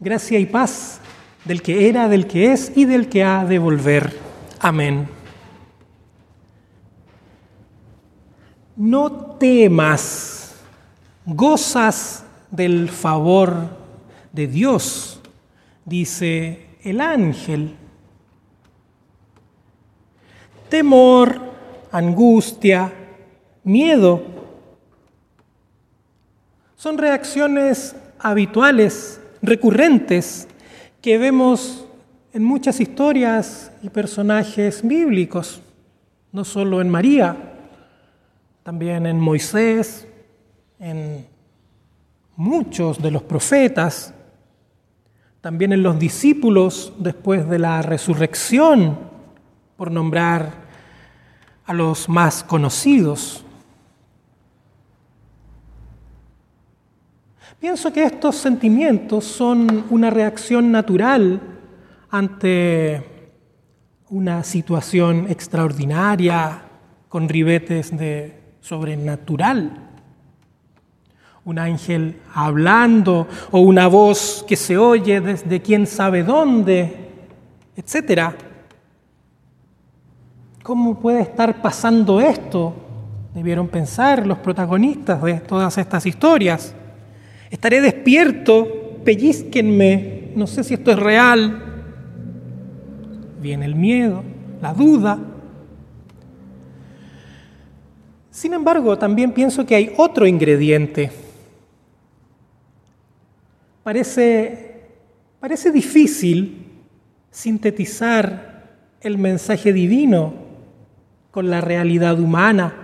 Gracia y paz del que era, del que es y del que ha de volver. Amén. No temas, gozas del favor de Dios, dice el ángel. Temor, angustia, miedo son reacciones habituales recurrentes que vemos en muchas historias y personajes bíblicos, no solo en María, también en Moisés, en muchos de los profetas, también en los discípulos después de la resurrección, por nombrar a los más conocidos. Pienso que estos sentimientos son una reacción natural ante una situación extraordinaria con ribetes de sobrenatural. Un ángel hablando o una voz que se oye desde quién sabe dónde, etc. ¿Cómo puede estar pasando esto? Debieron pensar los protagonistas de todas estas historias. Estaré despierto, pellizquenme, no sé si esto es real. Viene el miedo, la duda. Sin embargo, también pienso que hay otro ingrediente. Parece, parece difícil sintetizar el mensaje divino con la realidad humana,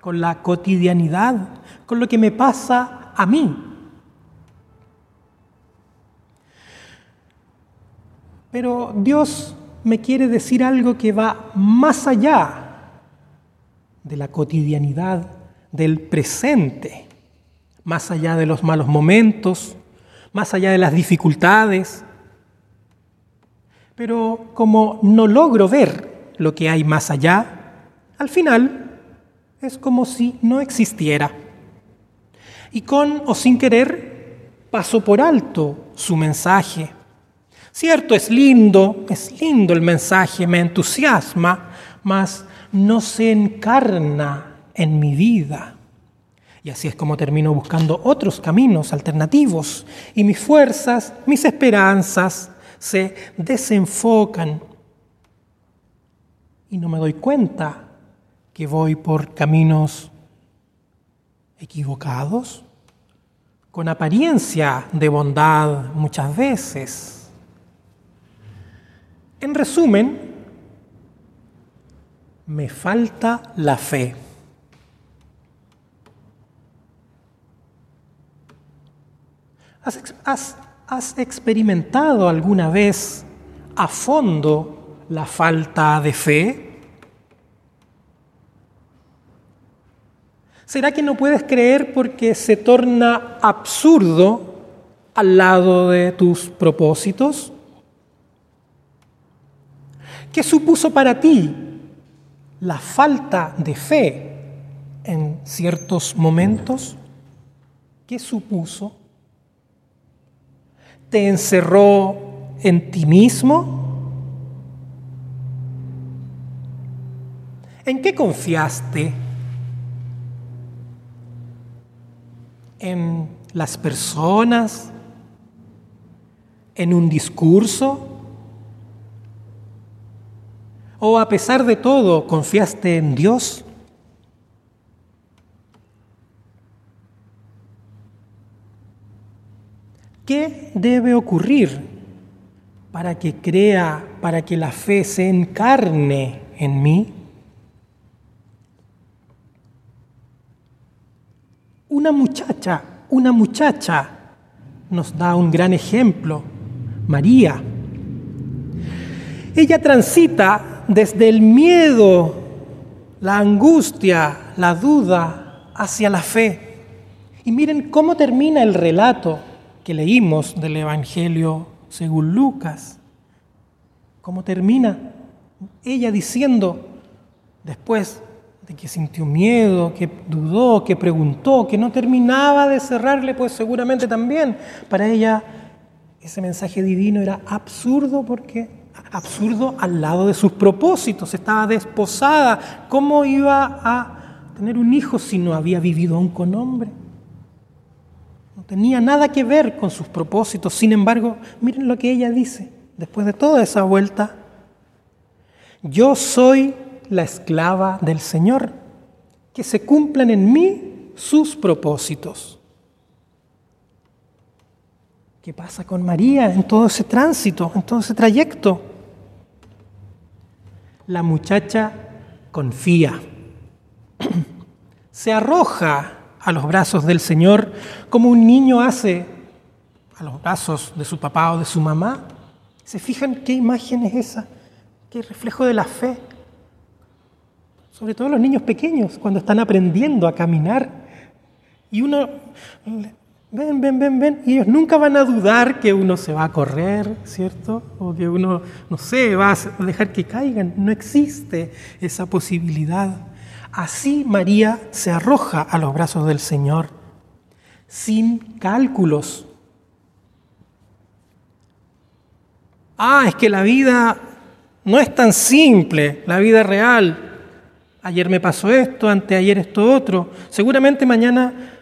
con la cotidianidad, con lo que me pasa a mí. Pero Dios me quiere decir algo que va más allá de la cotidianidad, del presente, más allá de los malos momentos, más allá de las dificultades. Pero como no logro ver lo que hay más allá, al final es como si no existiera. Y con o sin querer paso por alto su mensaje Cierto, es lindo, es lindo el mensaje, me entusiasma, mas no se encarna en mi vida. Y así es como termino buscando otros caminos alternativos y mis fuerzas, mis esperanzas se desenfocan. Y no me doy cuenta que voy por caminos equivocados, con apariencia de bondad muchas veces en resumen, me falta la fe. ¿Has, experimentado alguna vez a fondo la falta de fe? ¿Será que no puedes creer porque se torna absurdo al lado de tus propósitos? ¿Qué supuso para ti la falta de fe en ciertos momentos? ¿Qué supuso? ¿Te encerró en ti mismo? ¿En qué confiaste? ¿En las personas? ¿En un discurso? ¿O a pesar de todo confiaste en Dios? ¿Qué debe ocurrir para que crea, para que la fe se encarne en mí? Una muchacha, una muchacha nos da un gran ejemplo, María. Ella transita desde el miedo, la angustia, la duda, hacia la fe. Y miren cómo termina el relato que leímos del Evangelio según Lucas. ¿Cómo termina? Ella diciendo, después de que sintió miedo, que dudó, que preguntó, que no terminaba de cerrarle, pues seguramente también para ella ese mensaje divino era absurdo porque absurdo al lado de sus propósitos, estaba desposada, ¿cómo iba a tener un hijo si no había vivido aún con hombre? No tenía nada que ver con sus propósitos, sin embargo, miren lo que ella dice después de toda esa vuelta, yo soy la esclava del Señor, que se cumplan en mí sus propósitos. ¿Qué pasa con María en todo ese tránsito, en todo ese trayecto? La muchacha confía, se arroja a los brazos del Señor como un niño hace a los brazos de su papá o de su mamá. ¿Se fijan qué imagen es esa? ¿Qué reflejo de la fe? Sobre todo los niños pequeños, cuando están aprendiendo a caminar. Y uno, ven, ven, ven, ven, y ellos nunca van a dudar que uno se va a correr, ¿cierto? O que uno, no sé, va a dejar que caigan. No existe esa posibilidad. Así María se arroja a los brazos del Señor, sin cálculos, Ah, es que la vida no es tan simple, la vida real. Ayer me pasó esto, anteayer esto otro. Seguramente mañana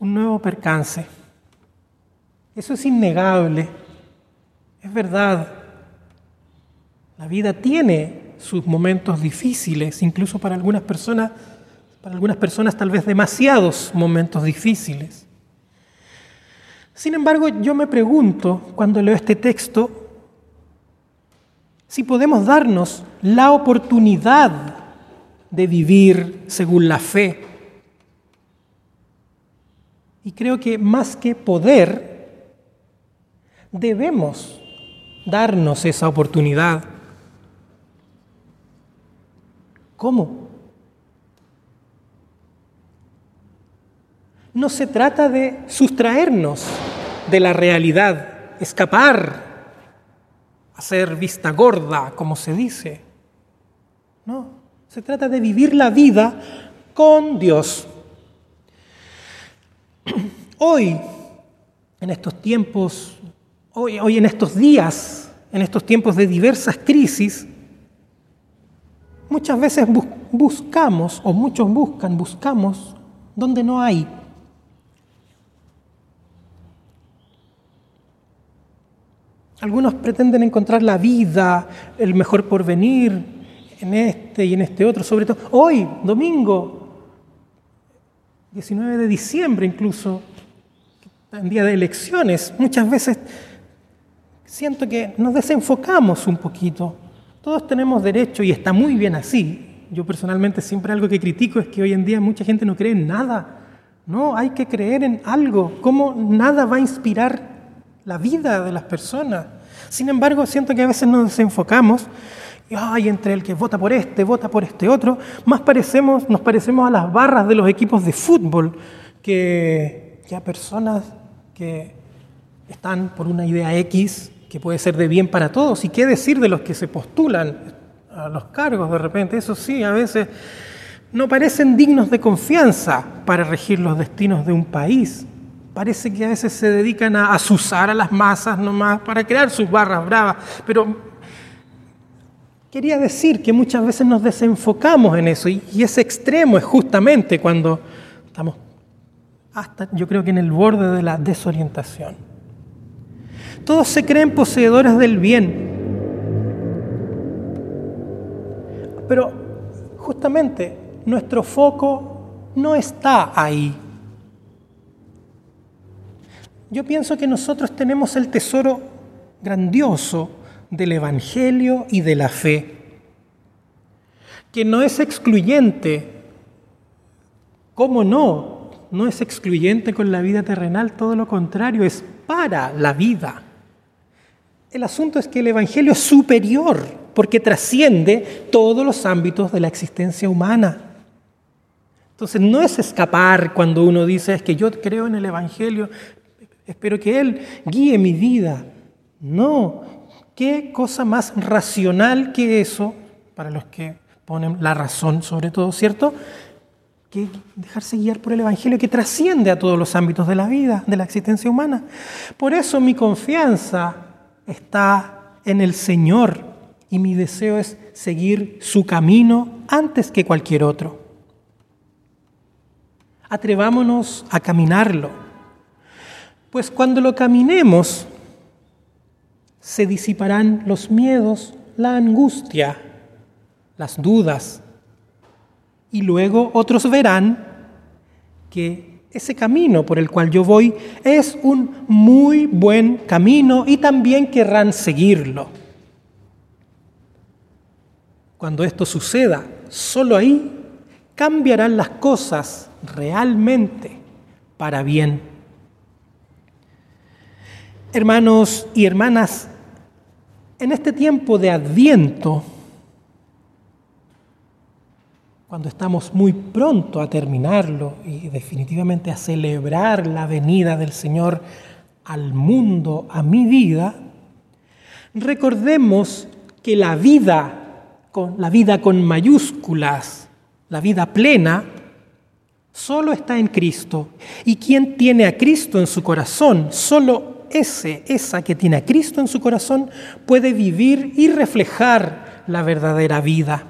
un nuevo percance. Eso es innegable. Es verdad. La vida tiene sus momentos difíciles, incluso para algunas personas, para algunas personas tal vez demasiados momentos difíciles. Sin embargo, yo me pregunto cuando leo este texto, si podemos darnos la oportunidad de vivir según la fe. Y creo que más que poder, debemos darnos esa oportunidad. ¿Cómo? No se trata de sustraernos de la realidad, escapar hacer vista gorda, como se dice. No, se trata de vivir la vida con Dios. Hoy, en estos tiempos, hoy, hoy en estos días, en estos tiempos de diversas crisis, muchas veces buscamos, o muchos buscan, buscamos donde no hay. Algunos pretenden encontrar la vida, el mejor porvenir en este y en este otro, sobre todo hoy, domingo, 19 de diciembre incluso, en día de elecciones, muchas veces siento que nos desenfocamos un poquito. Todos tenemos derecho y está muy bien así. Yo personalmente siempre algo que critico es que hoy en día mucha gente no cree en nada. No, hay que creer en algo. ¿Cómo nada va a inspirar la vida de las personas. Sin embargo, siento que a veces nos desenfocamos y ay, entre el que vota por este, vota por este otro, más parecemos, nos parecemos a las barras de los equipos de fútbol que, que a personas que están por una idea X que puede ser de bien para todos. ¿Y qué decir de los que se postulan a los cargos de repente? Eso sí, a veces no parecen dignos de confianza para regir los destinos de un país parece que a veces se dedican a asusar a las masas nomás para crear sus barras bravas, pero quería decir que muchas veces nos desenfocamos en eso y, ese extremo es justamente cuando estamos hasta yo creo que en el borde de la desorientación. Todos se creen poseedores del bien, pero justamente nuestro foco no está ahí. Yo pienso que nosotros tenemos el tesoro grandioso del Evangelio y de la fe, que no es excluyente. ¿Cómo no? No es excluyente con la vida terrenal, todo lo contrario, es para la vida. El asunto es que el Evangelio es superior porque trasciende todos los ámbitos de la existencia humana. Entonces no es escapar cuando uno dice es que yo creo en el Evangelio, espero que Él guíe mi vida. No, qué cosa más racional que eso, para los que ponen la razón sobre todo, ¿cierto? Que dejarse guiar por el Evangelio que trasciende a todos los ámbitos de la vida, de la existencia humana. Por eso mi confianza está en el Señor y mi deseo es seguir su camino antes que cualquier otro. Atrevámonos a caminarlo, pues cuando lo caminemos se disiparán los miedos, la angustia, las dudas, y luego otros verán que ese camino por el cual yo voy es un muy buen camino y también querrán seguirlo. Cuando esto suceda, solo ahí cambiarán las cosas realmente para bien. Hermanos y hermanas, en este tiempo de adviento, cuando estamos muy pronto a terminarlo y definitivamente a celebrar la venida del Señor al mundo, a mi vida, recordemos que la vida, la vida con mayúsculas, la vida plena, solo está en Cristo. Y quien tiene a Cristo en su corazón, solo ese, esa que tiene a Cristo en su corazón, puede vivir y reflejar la verdadera vida.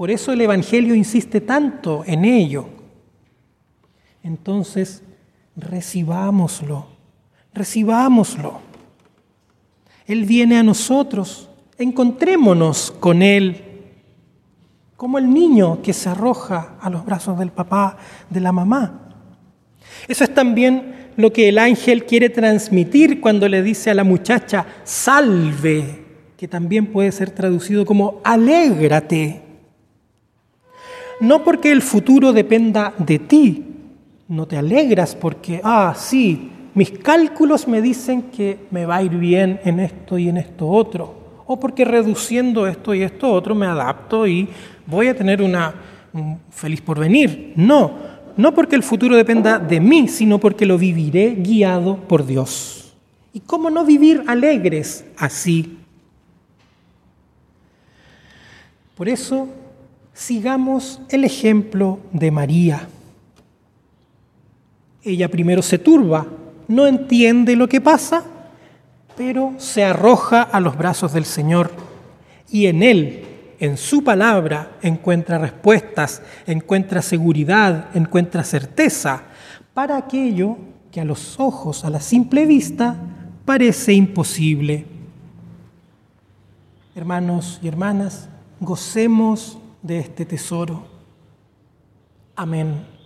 Por eso el Evangelio insiste tanto en ello. Entonces, recibámoslo, recibámoslo. Él viene a nosotros, encontrémonos con Él, como el niño que se arroja a los brazos del papá, de la mamá. Eso es también lo que el ángel quiere transmitir cuando le dice a la muchacha, salve, que también puede ser traducido como alégrate no porque el futuro dependa de ti, no te alegras porque, ah, sí, mis cálculos me dicen que me va a ir bien en esto y en esto otro, o porque reduciendo esto y esto otro me adapto y voy a tener una un feliz porvenir. No, no porque el futuro dependa de mí, sino porque lo viviré guiado por Dios. ¿Y cómo no vivir alegres así? Por eso sigamos el ejemplo de María. Ella primero se turba, no entiende lo que pasa, pero se arroja a los brazos del Señor y en Él, en su palabra, encuentra respuestas, encuentra seguridad, encuentra certeza para aquello que a los ojos, a la simple vista, parece imposible. Hermanos y hermanas, gocemos de este tesoro. Amén.